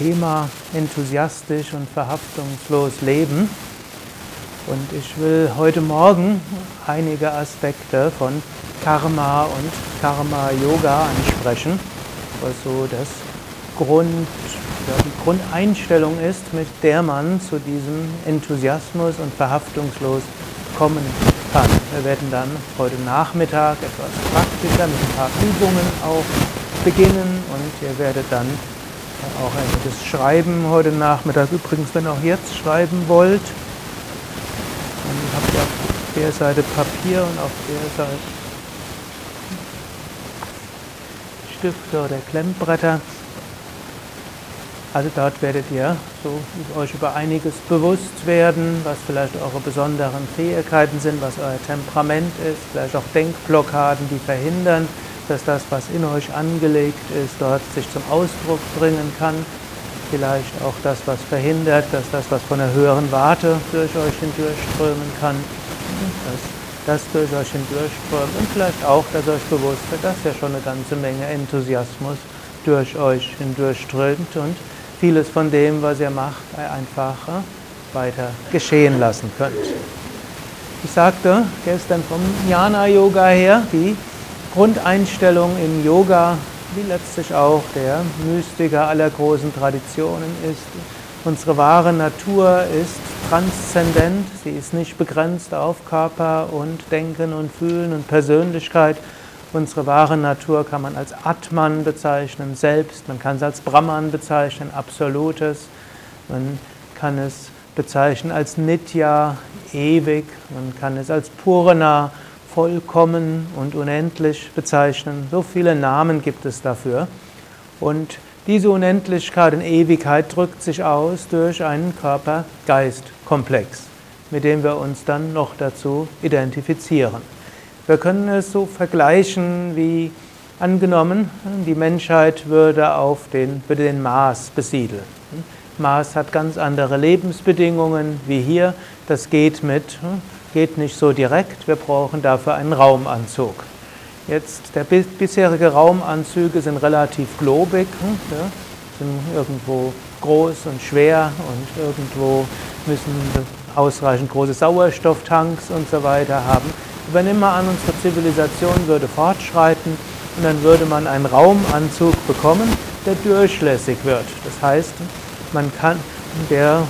Thema enthusiastisch und verhaftungslos leben. Und ich will heute Morgen einige Aspekte von Karma und Karma Yoga ansprechen, was so das Grund, die Grundeinstellung ist, mit der man zu diesem Enthusiasmus und verhaftungslos kommen kann. Wir werden dann heute Nachmittag etwas praktischer mit ein paar Übungen auch beginnen und ihr werdet dann auch einiges schreiben heute Nachmittag. Übrigens, wenn auch jetzt schreiben wollt, dann habt ihr auf der Seite Papier und auf der Seite Stifte oder Klemmbretter. Also dort werdet ihr so euch über einiges bewusst werden, was vielleicht eure besonderen Fähigkeiten sind, was euer Temperament ist, vielleicht auch Denkblockaden, die verhindern, dass das, was in euch angelegt ist, dort sich zum Ausdruck bringen kann. Vielleicht auch das, was verhindert, dass das, was von der höheren Warte durch euch hindurchströmen kann, dass das durch euch hindurchströmt und vielleicht auch, dass euch bewusst wird, dass ja schon eine ganze Menge Enthusiasmus durch euch hindurchströmt und vieles von dem, was ihr macht, einfach weiter geschehen lassen könnt. Ich sagte gestern vom Jnana Yoga her, die Grundeinstellung im Yoga, wie letztlich auch der Mystiker aller großen Traditionen ist. Unsere wahre Natur ist transzendent, sie ist nicht begrenzt auf Körper und Denken und Fühlen und Persönlichkeit. Unsere wahre Natur kann man als Atman bezeichnen, selbst, man kann es als Brahman bezeichnen, Absolutes, man kann es bezeichnen als Nitya, ewig, man kann es als Purana, vollkommen und unendlich bezeichnen. So viele Namen gibt es dafür. Und diese Unendlichkeit und Ewigkeit drückt sich aus durch einen Körper-Geist-Komplex, mit dem wir uns dann noch dazu identifizieren. Wir können es so vergleichen wie angenommen, die Menschheit würde auf den, würde den Mars besiedeln. Mars hat ganz andere Lebensbedingungen wie hier. Das geht mit geht nicht so direkt, wir brauchen dafür einen Raumanzug. Jetzt, der bisherige Raumanzüge sind relativ globig, hm, ja, sind irgendwo groß und schwer und irgendwo müssen ausreichend große Sauerstofftanks und so weiter haben. Nehmen wir an, unsere Zivilisation würde fortschreiten und dann würde man einen Raumanzug bekommen, der durchlässig wird. Das heißt, man kann, der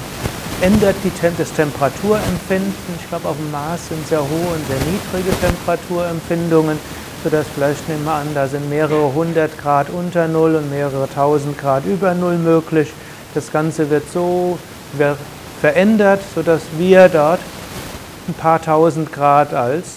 ändert die, das Temperaturempfinden. Ich glaube, auf dem Mars sind sehr hohe und sehr niedrige Temperaturempfindungen, sodass vielleicht nehmen wir an, da sind mehrere hundert Grad unter Null und mehrere tausend Grad über Null möglich. Das Ganze wird so verändert, sodass wir dort ein paar tausend Grad als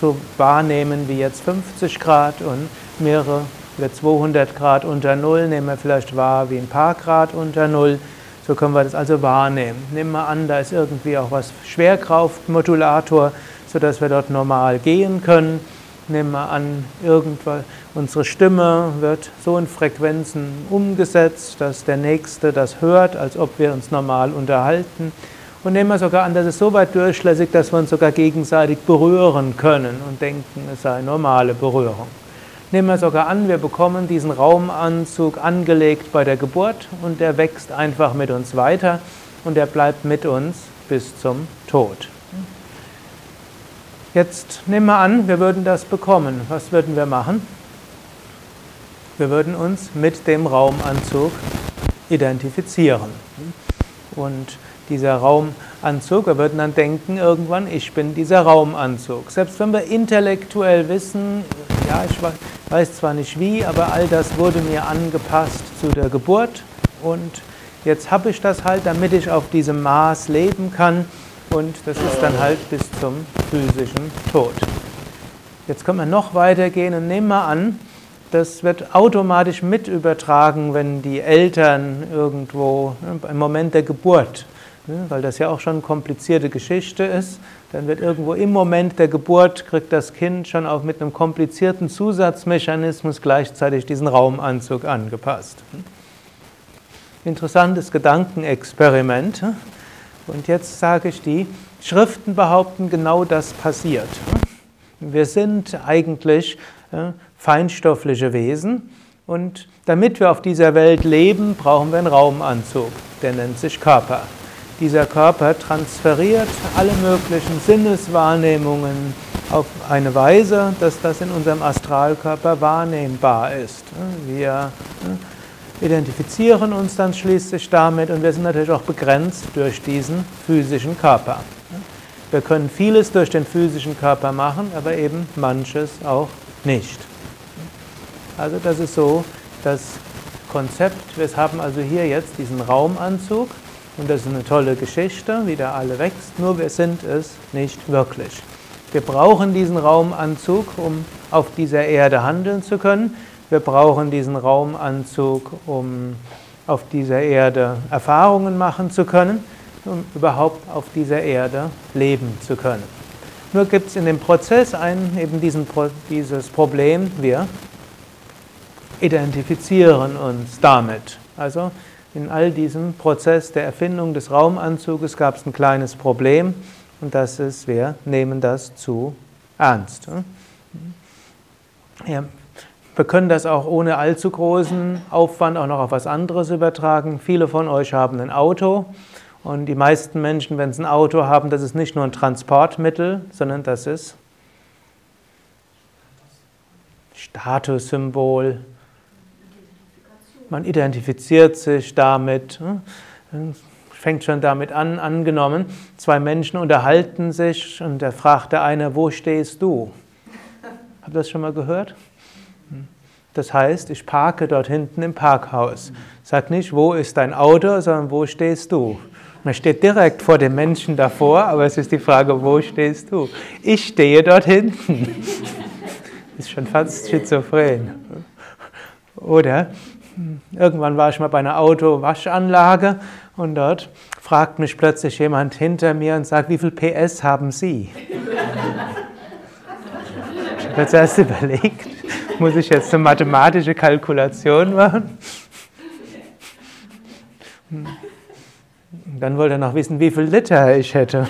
so wahrnehmen wie jetzt 50 Grad und mehrere oder 200 Grad unter Null nehmen wir vielleicht wahr wie ein paar Grad unter Null. So können wir das also wahrnehmen. Nehmen wir an, da ist irgendwie auch was Schwerkraftmodulator, sodass wir dort normal gehen können. Nehmen wir an, irgendwas, unsere Stimme wird so in Frequenzen umgesetzt, dass der Nächste das hört, als ob wir uns normal unterhalten. Und nehmen wir sogar an, dass es so weit durchlässig, dass wir uns sogar gegenseitig berühren können und denken, es sei normale Berührung. Nehmen wir sogar an, wir bekommen diesen Raumanzug angelegt bei der Geburt und der wächst einfach mit uns weiter und der bleibt mit uns bis zum Tod. Jetzt nehmen wir an, wir würden das bekommen. Was würden wir machen? Wir würden uns mit dem Raumanzug identifizieren. Und dieser Raumanzug, wir würden dann denken irgendwann, ich bin dieser Raumanzug. Selbst wenn wir intellektuell wissen, ja, ich weiß zwar nicht wie, aber all das wurde mir angepasst zu der Geburt und jetzt habe ich das halt, damit ich auf diesem Maß leben kann und das ist dann halt bis zum physischen Tod. Jetzt können wir noch weitergehen und nehmen wir an, das wird automatisch mit übertragen, wenn die Eltern irgendwo ne, im Moment der Geburt Ne, weil das ja auch schon eine komplizierte Geschichte ist. Dann wird irgendwo im Moment der Geburt, kriegt das Kind schon auch mit einem komplizierten Zusatzmechanismus gleichzeitig diesen Raumanzug angepasst. Interessantes Gedankenexperiment. Und jetzt sage ich die, Schriften behaupten, genau das passiert. Wir sind eigentlich feinstoffliche Wesen Und damit wir auf dieser Welt leben, brauchen wir einen Raumanzug. Der nennt sich Körper. Dieser Körper transferiert alle möglichen Sinneswahrnehmungen auf eine Weise, dass das in unserem Astralkörper wahrnehmbar ist. Wir identifizieren uns dann schließlich damit und wir sind natürlich auch begrenzt durch diesen physischen Körper. Wir können vieles durch den physischen Körper machen, aber eben manches auch nicht. Also das ist so das Konzept. Wir haben also hier jetzt diesen Raumanzug und das ist eine tolle Geschichte, wie der alle wächst, nur wir sind es nicht wirklich. Wir brauchen diesen Raumanzug, um auf dieser Erde handeln zu können. Wir brauchen diesen Raumanzug, um auf dieser Erde Erfahrungen machen zu können, um überhaupt auf dieser Erde leben zu können. Nur gibt es in dem Prozess ein, eben diesen, dieses Problem, wir identifizieren uns damit. Also in all diesem Prozess der Erfindung des Raumanzuges gab es ein kleines Problem und das ist, wir nehmen das zu ernst. Ja, wir können das auch ohne allzu großen Aufwand auch noch auf was anderes übertragen. Viele von euch haben ein Auto und die meisten Menschen, wenn sie ein Auto haben, das ist nicht nur ein Transportmittel, sondern das ist Statussymbol, man identifiziert sich damit, hm? fängt schon damit an, angenommen, zwei Menschen unterhalten sich und da fragt der eine, wo stehst du? Habt ihr das schon mal gehört? Hm. Das heißt, ich parke dort hinten im Parkhaus. Sag nicht, wo ist dein Auto, sondern wo stehst du? Man steht direkt vor dem Menschen davor, aber es ist die Frage, wo stehst du? Ich stehe dort hinten. Ist schon fast schizophren. Oder Irgendwann war ich mal bei einer Autowaschanlage und dort fragt mich plötzlich jemand hinter mir und sagt, wie viel PS haben Sie? Ich habe jetzt erst überlegt, muss ich jetzt eine mathematische Kalkulation machen? Dann wollte er noch wissen, wie viel Liter ich hätte.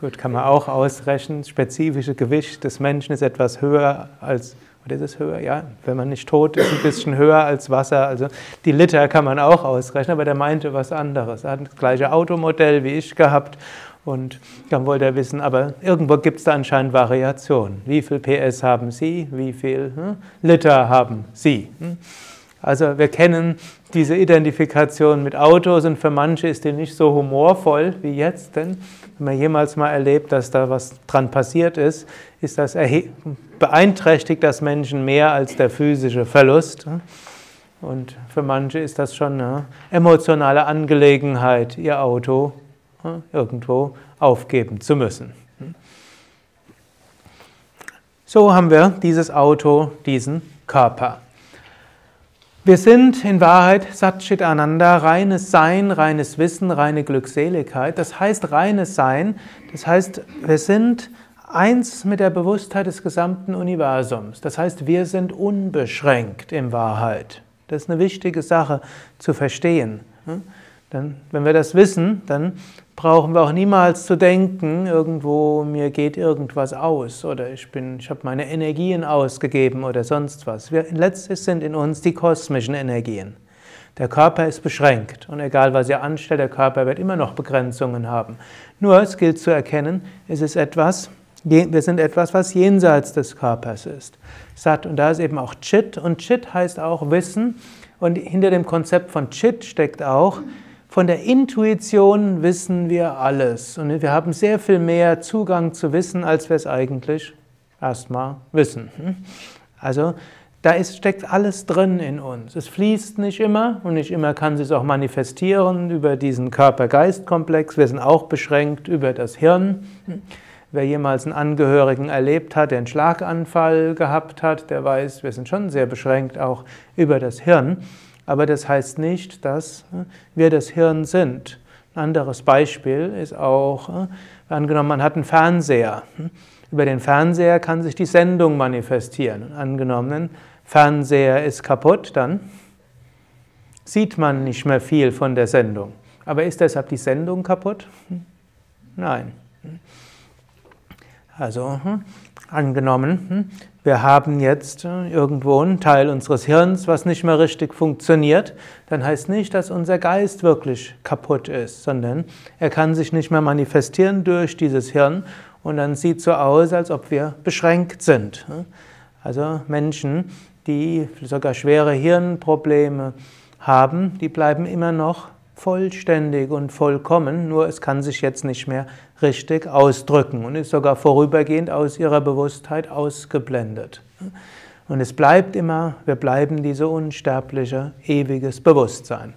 Gut, kann man auch ausrechnen. Das spezifische Gewicht des Menschen ist etwas höher als oder ist es höher? Ja, wenn man nicht tot ist, ein bisschen höher als Wasser. Also die Liter kann man auch ausrechnen, aber der meinte was anderes. Er hat das gleiche Automodell wie ich gehabt und dann wollte er wissen, aber irgendwo gibt es da anscheinend Variationen. Wie viel PS haben Sie? Wie viel hm, Liter haben Sie? Hm? Also wir kennen diese Identifikation mit Autos und für manche ist die nicht so humorvoll wie jetzt, denn wenn man jemals mal erlebt, dass da was dran passiert ist, ist das beeinträchtigt das Menschen mehr als der physische Verlust. Und für manche ist das schon eine emotionale Angelegenheit, ihr Auto irgendwo aufgeben zu müssen. So haben wir dieses Auto, diesen Körper. Wir sind in Wahrheit Satchit Ananda, reines Sein, reines Wissen, reine Glückseligkeit. Das heißt reines Sein, das heißt, wir sind eins mit der Bewusstheit des gesamten Universums. Das heißt, wir sind unbeschränkt in Wahrheit. Das ist eine wichtige Sache zu verstehen. Denn wenn wir das wissen, dann brauchen wir auch niemals zu denken, irgendwo mir geht irgendwas aus oder ich ich habe meine Energien ausgegeben oder sonst was. Wir, letztlich sind in uns die kosmischen Energien. Der Körper ist beschränkt und egal was ihr anstellt, der Körper wird immer noch Begrenzungen haben. Nur es gilt zu erkennen, es ist etwas, wir sind etwas, was jenseits des Körpers ist. Sat und da ist eben auch Chit und Chit heißt auch Wissen und hinter dem Konzept von Chit steckt auch von der Intuition wissen wir alles und wir haben sehr viel mehr Zugang zu Wissen, als wir es eigentlich erstmal wissen. Also da ist, steckt alles drin in uns. Es fließt nicht immer und nicht immer kann es auch manifestieren über diesen Körper-Geist-Komplex. Wir sind auch beschränkt über das Hirn. Wer jemals einen Angehörigen erlebt hat, der einen Schlaganfall gehabt hat, der weiß, wir sind schon sehr beschränkt auch über das Hirn. Aber das heißt nicht, dass äh, wir das Hirn sind. Ein anderes Beispiel ist auch, äh, angenommen, man hat einen Fernseher. Hm? Über den Fernseher kann sich die Sendung manifestieren. Angenommen, ein Fernseher ist kaputt, dann sieht man nicht mehr viel von der Sendung. Aber ist deshalb die Sendung kaputt? Hm? Nein. Also hm, angenommen, hm, wir haben jetzt äh, irgendwo einen Teil unseres Hirns, was nicht mehr richtig funktioniert, dann heißt nicht, dass unser Geist wirklich kaputt ist, sondern er kann sich nicht mehr manifestieren durch dieses Hirn. Und dann sieht so aus, als ob wir beschränkt sind. Also Menschen, die sogar schwere Hirnprobleme haben, die bleiben immer noch vollständig und vollkommen, nur es kann sich jetzt nicht mehr richtig ausdrücken und ist sogar vorübergehend aus ihrer Bewusstheit ausgeblendet. Und es bleibt immer, wir bleiben diese unsterbliche, ewiges Bewusstsein.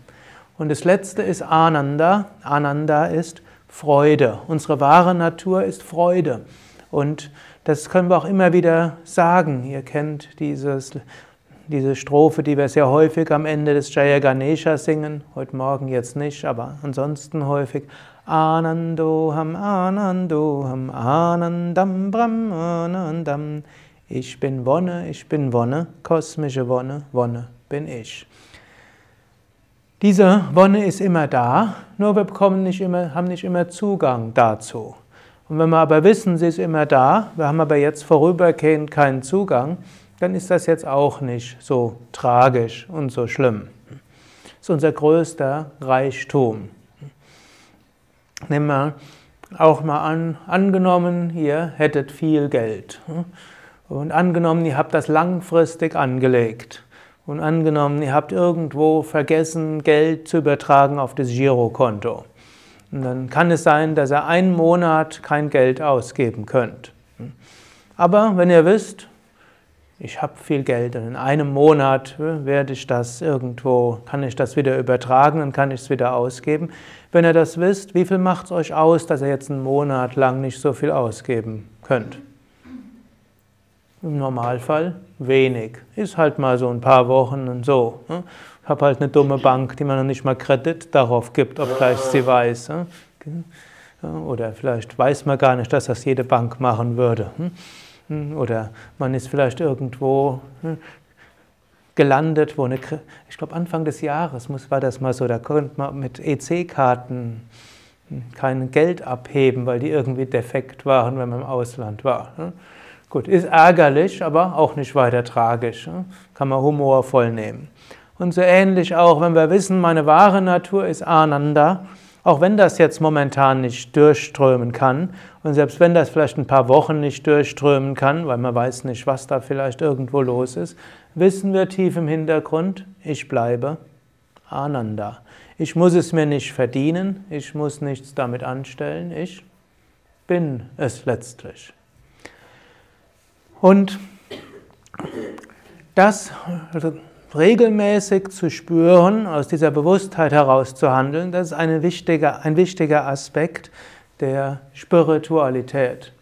Und das letzte ist Ananda. Ananda ist Freude. Unsere wahre Natur ist Freude. Und das können wir auch immer wieder sagen. Ihr kennt dieses diese Strophe, die wir sehr häufig am Ende des Jaya Ganesha singen, heute Morgen jetzt nicht, aber ansonsten häufig. Anandoham, Anandoham, Anandam, Brahmanandam. Ich bin Wonne, ich bin Wonne, kosmische Wonne, Wonne bin ich. Diese Wonne ist immer da, nur wir bekommen nicht immer, haben nicht immer Zugang dazu. Und wenn wir aber wissen, sie ist immer da, wir haben aber jetzt vorübergehend keinen Zugang, dann ist das jetzt auch nicht so tragisch und so schlimm. Das ist unser größter Reichtum. Nehmen wir auch mal an, angenommen, ihr hättet viel Geld. Und angenommen, ihr habt das langfristig angelegt. Und angenommen, ihr habt irgendwo vergessen, Geld zu übertragen auf das Girokonto. Und dann kann es sein, dass ihr einen Monat kein Geld ausgeben könnt. Aber wenn ihr wisst, ich habe viel Geld und in einem Monat äh, werde ich das irgendwo, kann ich das wieder übertragen und kann ich es wieder ausgeben. Wenn ihr das wisst, wie viel macht es euch aus, dass ihr jetzt einen Monat lang nicht so viel ausgeben könnt? Im Normalfall wenig. Ist halt mal so ein paar Wochen und so. Ne? Ich habe halt eine dumme Bank, die man noch nicht mal Kredit darauf gibt, obgleich sie weiß. Ne? Oder vielleicht weiß man gar nicht, dass das jede Bank machen würde. Hm? Oder man ist vielleicht irgendwo hm, gelandet, wo eine, ich glaube Anfang des Jahres muss, war das mal so, da konnte man mit EC-Karten hm, kein Geld abheben, weil die irgendwie defekt waren, wenn man im Ausland war. Gut, ist ärgerlich, aber auch nicht weiter tragisch. Kann man humorvoll nehmen. Und so ähnlich auch, wenn wir wissen, meine wahre Natur ist Ananda, auch wenn das jetzt momentan nicht durchströmen kann und selbst wenn das vielleicht ein paar Wochen nicht durchströmen kann, weil man weiß nicht, was da vielleicht irgendwo los ist, wissen wir tief im Hintergrund, ich bleibe Ananda. Ich muss es mir nicht verdienen, ich muss nichts damit anstellen, ich bin es letztlich. Und das regelmäßig zu spüren, aus dieser Bewusstheit heraus zu handeln, das ist wichtige, ein wichtiger Aspekt der Spiritualität.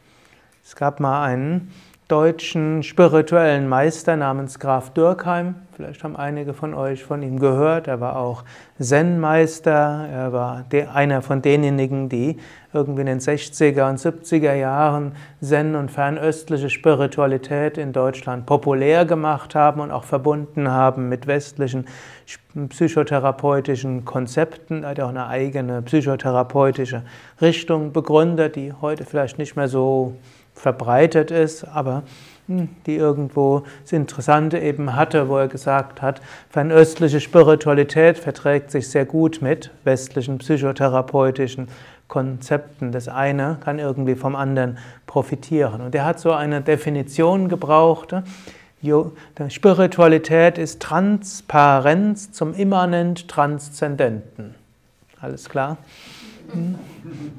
Es gab mal einen deutschen spirituellen Meister namens Graf Dürkheim. Vielleicht haben einige von euch von ihm gehört. Er war auch Zen-Meister. Er war einer von denjenigen, die irgendwie in den 60er und 70er Jahren Zen und fernöstliche Spiritualität in Deutschland populär gemacht haben und auch verbunden haben mit westlichen psychotherapeutischen Konzepten. Er hat auch eine eigene psychotherapeutische Richtung begründet, die heute vielleicht nicht mehr so verbreitet ist, aber die irgendwo das Interessante eben hatte, wo er gesagt hat, fernöstliche Spiritualität verträgt sich sehr gut mit westlichen psychotherapeutischen Konzepten. Das eine kann irgendwie vom anderen profitieren. Und er hat so eine Definition gebraucht. Spiritualität ist Transparenz zum immanent Transzendenten. Alles klar?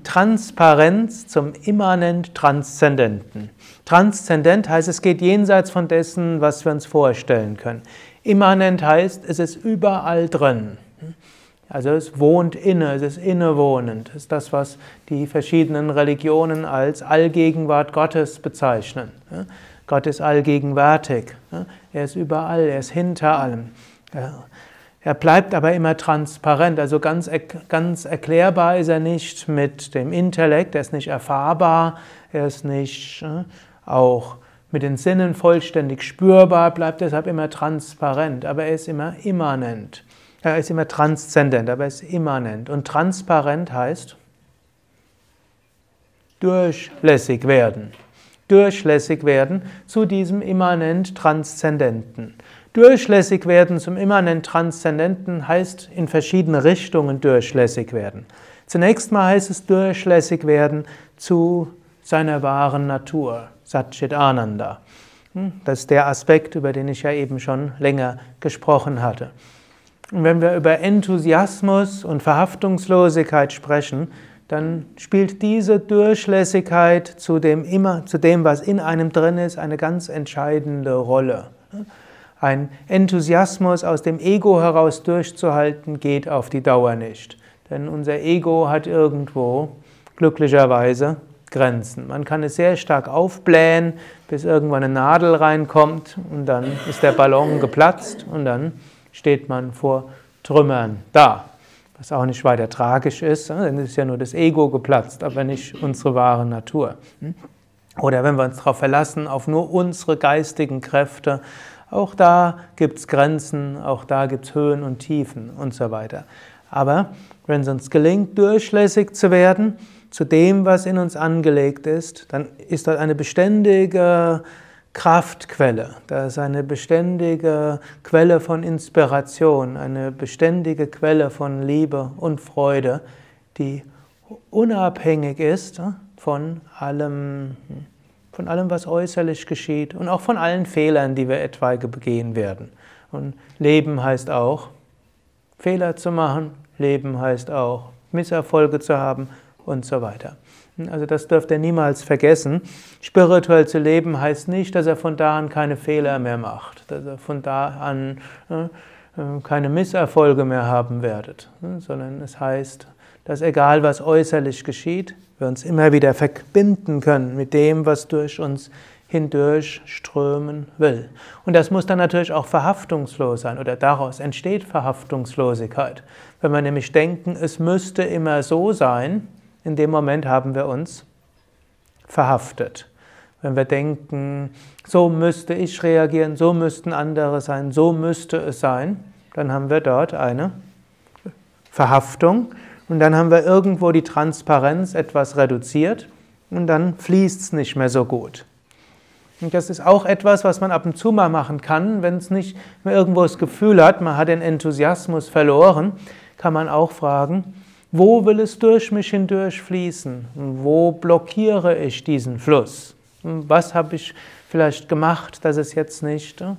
Transparenz zum immanent Transzendenten. Transzendent heißt, es geht jenseits von dessen, was wir uns vorstellen können. Immanent heißt, es ist überall drin. Also es wohnt inne, es ist innewohnend. Das ist das, was die verschiedenen Religionen als Allgegenwart Gottes bezeichnen. Gott ist allgegenwärtig. Er ist überall, er ist hinter allem. Er bleibt aber immer transparent, also ganz, ganz erklärbar ist er nicht mit dem Intellekt, er ist nicht erfahrbar, er ist nicht äh, auch mit den Sinnen vollständig spürbar, bleibt deshalb immer transparent, aber er ist immer immanent. Er ist immer transzendent, aber er ist immanent. Und transparent heißt durchlässig werden. durchlässig werden zu diesem immanent Transzendenten. Durchlässig werden zum immanent Transzendenten heißt in verschiedene Richtungen durchlässig werden. Zunächst mal heißt es durchlässig werden zu seiner wahren Natur, Satchit Ananda. Hm, das ist der Aspekt, über den ich ja eben schon länger gesprochen hatte. Und wenn wir über Enthusiasmus und Verhaftungslosigkeit sprechen, dann spielt diese Durchlässigkeit zu dem, immer, zu dem, was in einem drin ist, eine ganz entscheidende Rolle. Ein Enthusiasmus aus dem Ego heraus durchzuhalten, geht auf die Dauer nicht. Denn unser Ego hat irgendwo glücklicherweise Grenzen. Man kann es sehr stark aufblähen, bis irgendwann eine Nadel reinkommt und dann ist der Ballon geplatzt und dann steht man vor Trümmern da. Was auch nicht weiter tragisch ist, ne? denn es ist ja nur das Ego geplatzt, aber nicht unsere wahre Natur. Hm? Oder wenn wir uns darauf verlassen, auf nur unsere geistigen Kräfte, auch da gibt es Grenzen, auch da gibt es Höhen und Tiefen und so weiter. Aber wenn es uns gelingt, durchlässig zu werden zu dem, was in uns angelegt ist, dann ist dort eine beständige Kraftquelle, da ist eine beständige Quelle von Inspiration, eine beständige Quelle von Liebe und Freude, die unabhängig ist von allem, von allem, was äußerlich geschieht und auch von allen Fehlern, die wir etwaige begehen werden. Und Leben heißt auch, Fehler zu machen, Leben heißt auch, Misserfolge zu haben und so weiter. Also das dürft ihr niemals vergessen. Spirituell zu leben heißt nicht, dass er von da an keine Fehler mehr macht, dass er von da an äh, keine Misserfolge mehr haben werdet, sondern es heißt, dass egal was äußerlich geschieht, wir uns immer wieder verbinden können mit dem, was durch uns hindurch strömen will. Und das muss dann natürlich auch verhaftungslos sein oder daraus entsteht Verhaftungslosigkeit. Wenn wir nämlich denken, es müsste immer so sein, in dem Moment haben wir uns verhaftet. Wenn wir denken, so müsste ich reagieren, so müssten andere sein, so müsste es sein, dann haben wir dort eine Verhaftung und dann haben wir irgendwo die Transparenz etwas reduziert und dann fließt es nicht mehr so gut. Und das ist auch etwas, was man ab und zu mal machen kann, wenn es nicht mehr irgendwo das Gefühl hat, man hat den Enthusiasmus verloren, kann man auch fragen, wo will es durch mich hindurch fließen? Wo blockiere ich diesen Fluss? Was habe ich vielleicht gemacht, dass es jetzt nicht äh,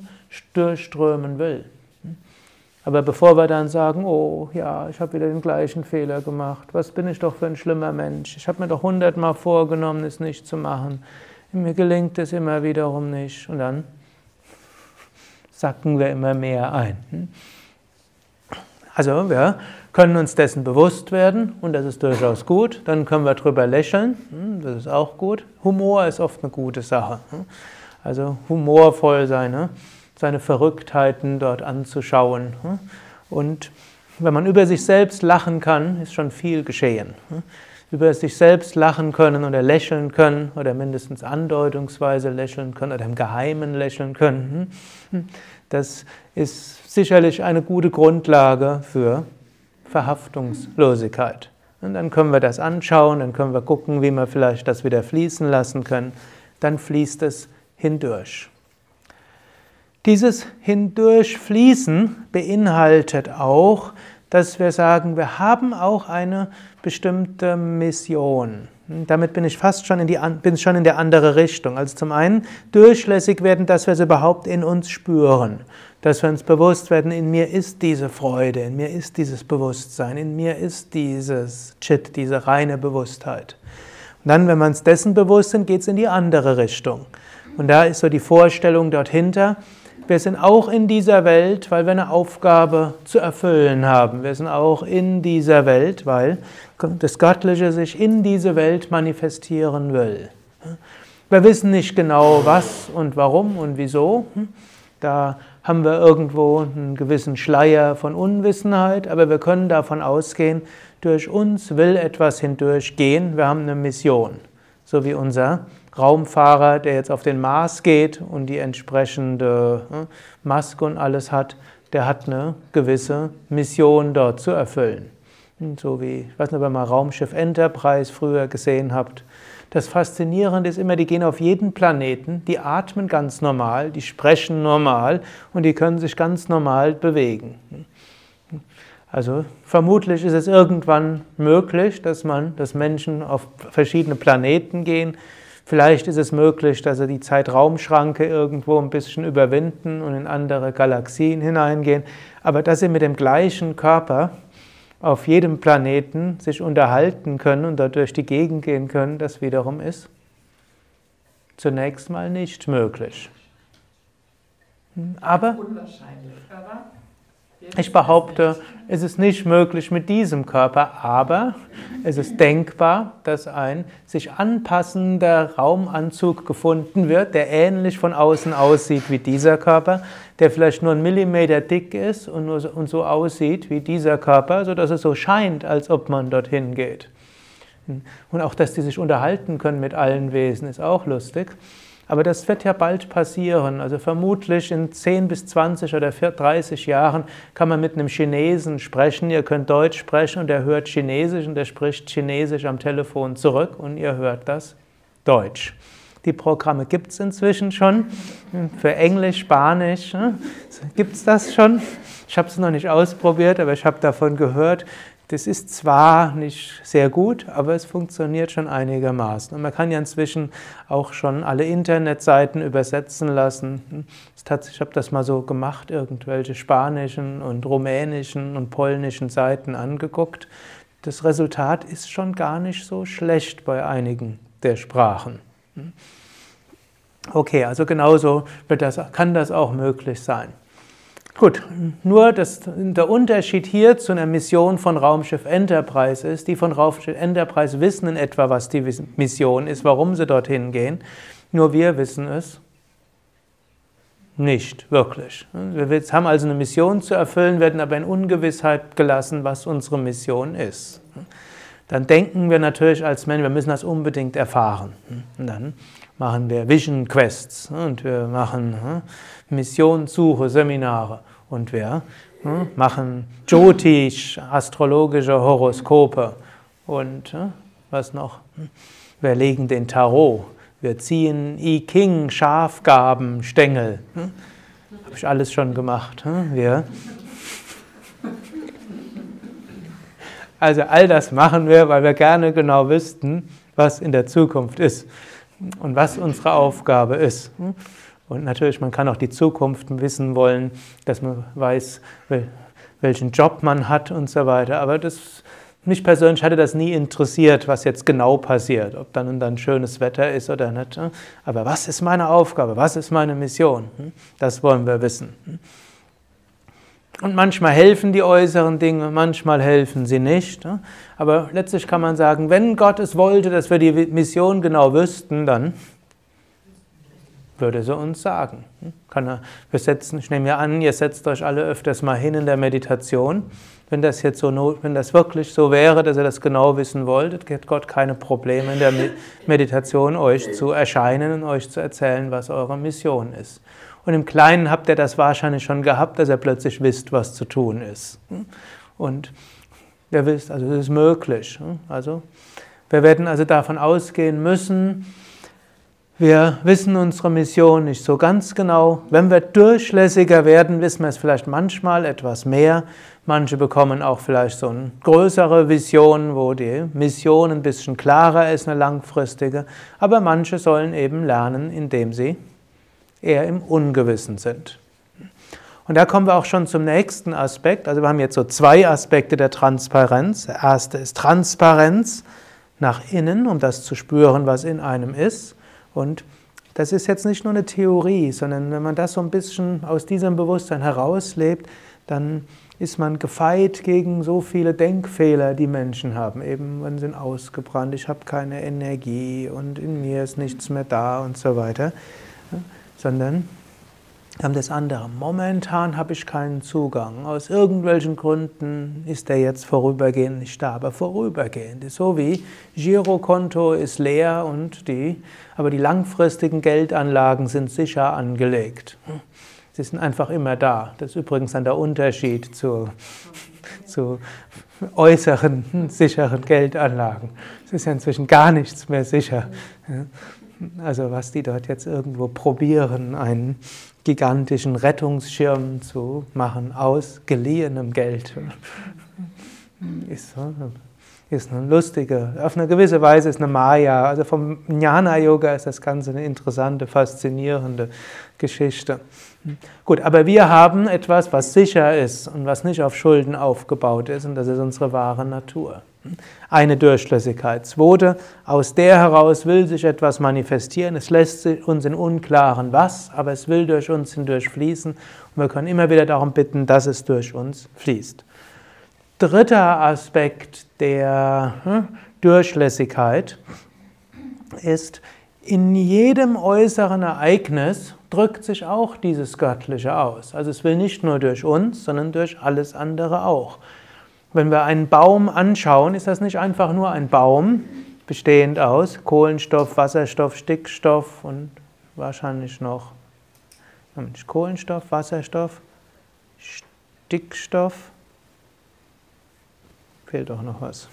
durchströmen will? Aber bevor wir dann sagen, oh ja, ich habe wieder den gleichen Fehler gemacht, was bin ich doch für ein schlimmer Mensch, ich habe mir doch hundertmal vorgenommen, es nicht zu machen, mir gelingt es immer wiederum nicht und dann sacken wir immer mehr ein. Also wir können uns dessen bewusst werden und das ist durchaus gut. Dann können wir drüber lächeln, hm, das ist auch gut. Humor ist oft eine gute Sache. Hm. Also humorvoll seine, seine Verrücktheiten dort anzuschauen. Hm. Und wenn man über sich selbst lachen kann, ist schon viel geschehen. Über sich selbst lachen können oder lächeln können oder mindestens andeutungsweise lächeln können oder im Geheimen lächeln können. Das ist sicherlich eine gute Grundlage für Verhaftungslosigkeit. Und dann können wir das anschauen, dann können wir gucken, wie wir vielleicht das wieder fließen lassen können. Dann fließt es hindurch. Dieses Hindurchfließen beinhaltet auch, dass wir sagen, wir haben auch eine bestimmte Mission. Damit bin ich fast schon in, die, bin schon in der andere Richtung. Also zum einen durchlässig werden, dass wir es überhaupt in uns spüren. Dass wir uns bewusst werden, in mir ist diese Freude, in mir ist dieses Bewusstsein, in mir ist dieses Chit, diese reine Bewusstheit. Und dann, wenn wir uns dessen bewusst sind, geht es in die andere Richtung. Und da ist so die Vorstellung dort hinter, wir sind auch in dieser Welt, weil wir eine Aufgabe zu erfüllen haben. Wir sind auch in dieser Welt, weil das Göttliche sich in diese Welt manifestieren will. Wir wissen nicht genau, was und warum und wieso. Da haben wir irgendwo einen gewissen Schleier von Unwissenheit, aber wir können davon ausgehen, durch uns will etwas hindurchgehen. Wir haben eine Mission, so wie unser Raumfahrer, der jetzt auf den Mars geht und die entsprechende hm, Maske und alles hat, der hat eine gewisse Mission dort zu erfüllen. So wie, ich weiß nicht, ob ihr mal Raumschiff Enterprise früher gesehen habt. Das Faszinierende ist immer, die gehen auf jeden Planeten, die atmen ganz normal, die sprechen normal und die können sich ganz normal bewegen. Also vermutlich ist es irgendwann möglich, dass man, dass Menschen auf verschiedene Planeten gehen. Vielleicht ist es möglich, dass sie die Zeitraumschranke irgendwo ein bisschen überwinden und in andere Galaxien hineingehen. Aber dass sie mit dem gleichen Körper auf jedem Planeten sich unterhalten können und dadurch die Gegend gehen können, das wiederum ist zunächst mal nicht möglich. Aber ich behaupte, es ist nicht möglich mit diesem Körper, aber es ist denkbar, dass ein sich anpassender Raumanzug gefunden wird, der ähnlich von außen aussieht wie dieser Körper, der vielleicht nur einen Millimeter dick ist und, nur so, und so aussieht wie dieser Körper, sodass es so scheint, als ob man dorthin geht. Und auch, dass die sich unterhalten können mit allen Wesen, ist auch lustig. Aber das wird ja bald passieren. Also vermutlich in 10 bis 20 oder 30 Jahren kann man mit einem Chinesen sprechen. Ihr könnt Deutsch sprechen und er hört Chinesisch und er spricht Chinesisch am Telefon zurück und ihr hört das Deutsch. Die Programme gibt es inzwischen schon. Für Englisch, Spanisch ne? gibt es das schon. Ich habe es noch nicht ausprobiert, aber ich habe davon gehört. Das ist zwar nicht sehr gut, aber es funktioniert schon einigermaßen. Und man kann ja inzwischen auch schon alle Internetseiten übersetzen lassen. Ich habe das mal so gemacht, irgendwelche spanischen und rumänischen und polnischen Seiten angeguckt. Das Resultat ist schon gar nicht so schlecht bei einigen der Sprachen. Okay, also genauso das, kann das auch möglich sein. Gut, nur das, der Unterschied hier zu einer Mission von Raumschiff Enterprise ist, die von Raumschiff Enterprise wissen in etwa, was die Mission ist, warum sie dorthin gehen. Nur wir wissen es nicht wirklich. Wir haben also eine Mission zu erfüllen, werden aber in Ungewissheit gelassen, was unsere Mission ist. Dann denken wir natürlich als Menschen, wir müssen das unbedingt erfahren. Und dann machen wir Vision Quests und wir machen hm, Missionssuche, Seminare und wir hm, machen Jyotish, astrologische Horoskope und hm, was noch? Wir legen den Tarot, wir ziehen I King, Schafgaben, Stängel. Habe ich alles schon gemacht. Wir also all das machen wir, weil wir gerne genau wüssten, was in der Zukunft ist und was unsere Aufgabe ist. Und natürlich, man kann auch die Zukunft wissen wollen, dass man weiß, welchen Job man hat und so weiter. Aber das, mich persönlich hatte das nie interessiert, was jetzt genau passiert, ob dann und dann schönes Wetter ist oder nicht. Aber was ist meine Aufgabe? Was ist meine Mission? Das wollen wir wissen. Und manchmal helfen die äußeren Dinge, manchmal helfen sie nicht. Aber letztlich kann man sagen, wenn Gott es wollte, dass wir die Mission genau wüssten, dann würde sie uns sagen. Kann er, wir setzen, ich nehme ja an, ihr setzt euch alle öfters mal hin in der Meditation. Wenn das jetzt so, wenn das wirklich so wäre, dass ihr das genau wissen wolltet, hätte Gott keine Probleme in der Meditation euch zu erscheinen und euch zu erzählen, was eure Mission ist. Und im Kleinen habt ihr das wahrscheinlich schon gehabt, dass ihr plötzlich wisst, was zu tun ist. Und ihr wisst, also es ist möglich. Also wir werden also davon ausgehen müssen, wir wissen unsere Mission nicht so ganz genau. Wenn wir durchlässiger werden, wissen wir es vielleicht manchmal etwas mehr. Manche bekommen auch vielleicht so eine größere Vision, wo die Mission ein bisschen klarer ist, eine langfristige. Aber manche sollen eben lernen, indem sie eher im Ungewissen sind. Und da kommen wir auch schon zum nächsten Aspekt. Also wir haben jetzt so zwei Aspekte der Transparenz. Der erste ist Transparenz nach innen, um das zu spüren, was in einem ist. Und das ist jetzt nicht nur eine Theorie, sondern wenn man das so ein bisschen aus diesem Bewusstsein herauslebt, dann ist man gefeit gegen so viele Denkfehler, die Menschen haben. Eben, man sind ausgebrannt, ich habe keine Energie und in mir ist nichts mehr da und so weiter sondern haben das andere. Momentan habe ich keinen Zugang. Aus irgendwelchen Gründen ist der jetzt vorübergehend nicht da, aber vorübergehend. So wie Girokonto ist leer und die, aber die langfristigen Geldanlagen sind sicher angelegt. Sie sind einfach immer da. Das ist übrigens dann der Unterschied zu zu äußeren, sicheren Geldanlagen. Es ist ja inzwischen gar nichts mehr sicher. Also was die dort jetzt irgendwo probieren, einen gigantischen Rettungsschirm zu machen aus geliehenem Geld, ist, ist eine lustige, auf eine gewisse Weise ist eine Maya. Also vom Jnana-Yoga ist das Ganze eine interessante, faszinierende Geschichte. Gut, aber wir haben etwas, was sicher ist und was nicht auf Schulden aufgebaut ist, und das ist unsere wahre Natur. Eine Durchlässigkeit. Zweite, aus der heraus will sich etwas manifestieren. Es lässt uns in Unklaren was, aber es will durch uns hindurch fließen. Und wir können immer wieder darum bitten, dass es durch uns fließt. Dritter Aspekt der hm, Durchlässigkeit ist, in jedem äußeren Ereignis drückt sich auch dieses Göttliche aus. Also es will nicht nur durch uns, sondern durch alles andere auch. Wenn wir einen Baum anschauen, ist das nicht einfach nur ein Baum, bestehend aus Kohlenstoff, Wasserstoff, Stickstoff und wahrscheinlich noch Kohlenstoff, Wasserstoff, Stickstoff. Fehlt doch noch was.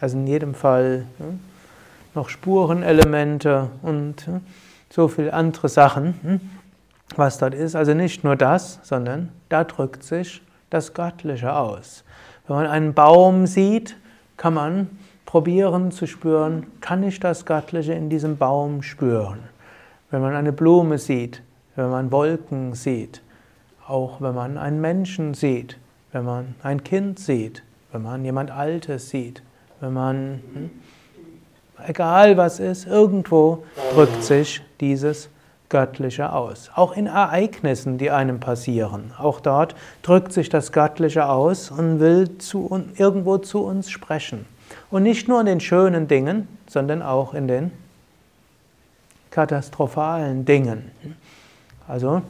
Also in jedem Fall. Hm? noch Spurenelemente und hm, so viele andere Sachen, hm, was dort ist. Also nicht nur das, sondern da drückt sich das Göttliche aus. Wenn man einen Baum sieht, kann man probieren zu spüren, kann ich das Göttliche in diesem Baum spüren. Wenn man eine Blume sieht, wenn man Wolken sieht, auch wenn man einen Menschen sieht, wenn man ein Kind sieht, wenn man jemand Altes sieht, wenn man hm, egal was ist, irgendwo drückt sich dieses Göttliche aus. Auch in Ereignissen, die einem passieren. Auch dort drückt sich das Göttliche aus und will zu, irgendwo zu uns sprechen. Und nicht nur in den schönen Dingen, sondern auch in den katastrophalen Dingen. Also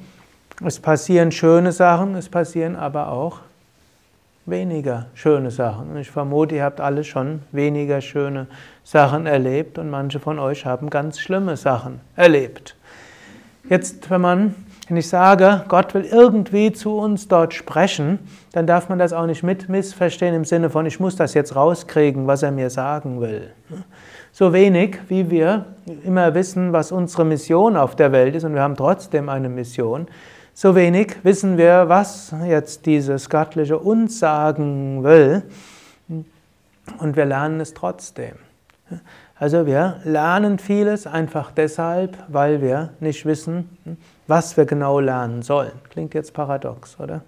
es passieren schöne Sachen, es passieren aber auch weniger schöne Sachen. Und ich vermute, ihr habt alle schon weniger schöne Sachen erlebt und manche von euch haben ganz schlimme Sachen erlebt. Jetzt, wenn man, wenn ich sage, Gott will irgendwie zu uns dort sprechen, dann darf man das auch nicht mit missverstehen im Sinne von, ich muss das jetzt rauskriegen, was er mir sagen will. So wenig, wie wir immer wissen, was unsere Mission auf der Welt ist, und wir haben trotzdem eine Mission, so wenig wissen wir, was jetzt dieses Göttliche uns sagen will, und wir lernen es trotzdem. Also wir lernen vieles einfach deshalb, weil wir nicht wissen, was wir genau lernen sollen. Klingt jetzt paradox, oder?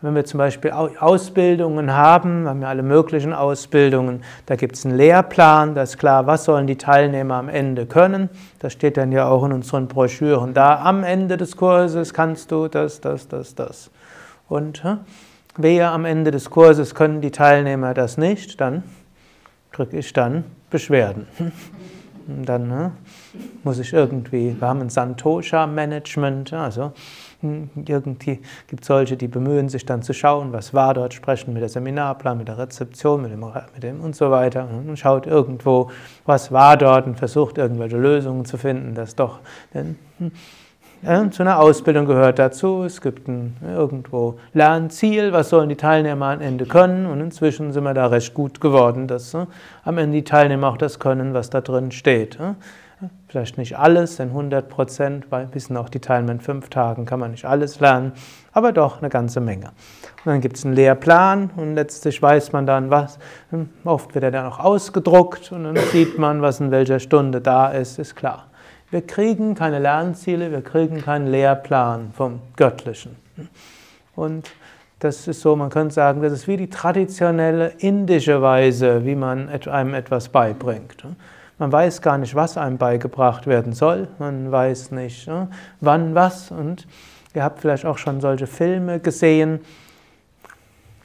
Wenn wir zum Beispiel Ausbildungen haben, wir haben ja alle möglichen Ausbildungen, da gibt es einen Lehrplan, da ist klar, was sollen die Teilnehmer am Ende können. Das steht dann ja auch in unseren Broschüren da. Am Ende des Kurses kannst du das, das, das, das. Und wehe, am Ende des Kurses können die Teilnehmer das nicht, dann kriege ich dann Beschwerden. Dann ne, muss ich irgendwie, wir haben ein Santosha-Management, also hm, irgendwie gibt es solche, die bemühen sich dann zu schauen, was war dort, sprechen mit der Seminarplan, mit der Rezeption, mit dem, mit dem und so weiter und schaut irgendwo, was war dort und versucht irgendwelche Lösungen zu finden, dass doch denn, hm, ja, zu einer Ausbildung gehört dazu. Es gibt ein irgendwo Lernziel, was sollen die Teilnehmer am Ende können. Und inzwischen sind wir da recht gut geworden, dass äh, am Ende die Teilnehmer auch das können, was da drin steht. Äh. Vielleicht nicht alles, denn 100 Prozent, weil wissen auch die Teilnehmer in fünf Tagen kann man nicht alles lernen, aber doch eine ganze Menge. Und dann gibt es einen Lehrplan und letztlich weiß man dann, was. Hm, oft wird er dann auch ausgedruckt und dann sieht man, was in welcher Stunde da ist, ist klar. Wir kriegen keine Lernziele, wir kriegen keinen Lehrplan vom Göttlichen. Und das ist so, man könnte sagen, das ist wie die traditionelle indische Weise, wie man einem etwas beibringt. Man weiß gar nicht, was einem beigebracht werden soll, man weiß nicht, wann was. Und ihr habt vielleicht auch schon solche Filme gesehen.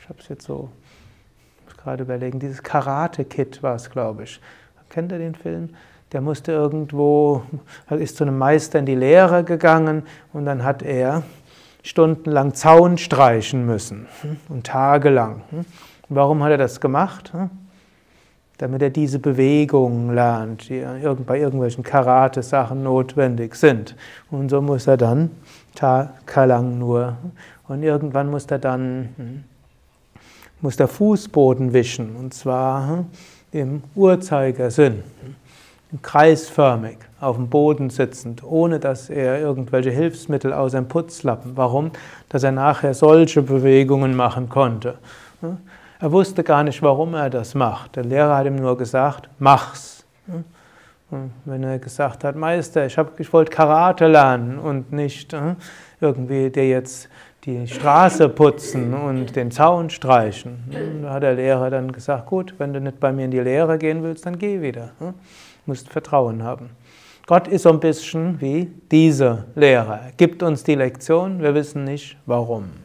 Ich habe es jetzt so gerade überlegen, dieses Karate-Kit war es, glaube ich. Kennt ihr den Film? Der musste irgendwo, ist zu einem Meister in die Lehre gegangen und dann hat er stundenlang Zaun streichen müssen und tagelang. Und warum hat er das gemacht? Damit er diese Bewegungen lernt, die bei irgendwelchen Karate-Sachen notwendig sind. Und so muss er dann tagelang nur. Und irgendwann muss er dann hm, muss der Fußboden wischen, und zwar hm, im Uhrzeigersinn, kreisförmig, auf dem Boden sitzend, ohne dass er irgendwelche Hilfsmittel aus einem Putzlappen. Warum? Dass er nachher solche Bewegungen machen konnte. Er wusste gar nicht, warum er das macht. Der Lehrer hat ihm nur gesagt, mach's. Und wenn er gesagt hat, Meister, ich, ich wollte Karate lernen und nicht irgendwie dir jetzt die Straße putzen und den Zaun streichen. Da hat der Lehrer dann gesagt, gut, wenn du nicht bei mir in die Lehre gehen willst, dann geh wieder. Musst Vertrauen haben. Gott ist so ein bisschen wie diese Lehrer. Er gibt uns die Lektion, wir wissen nicht warum.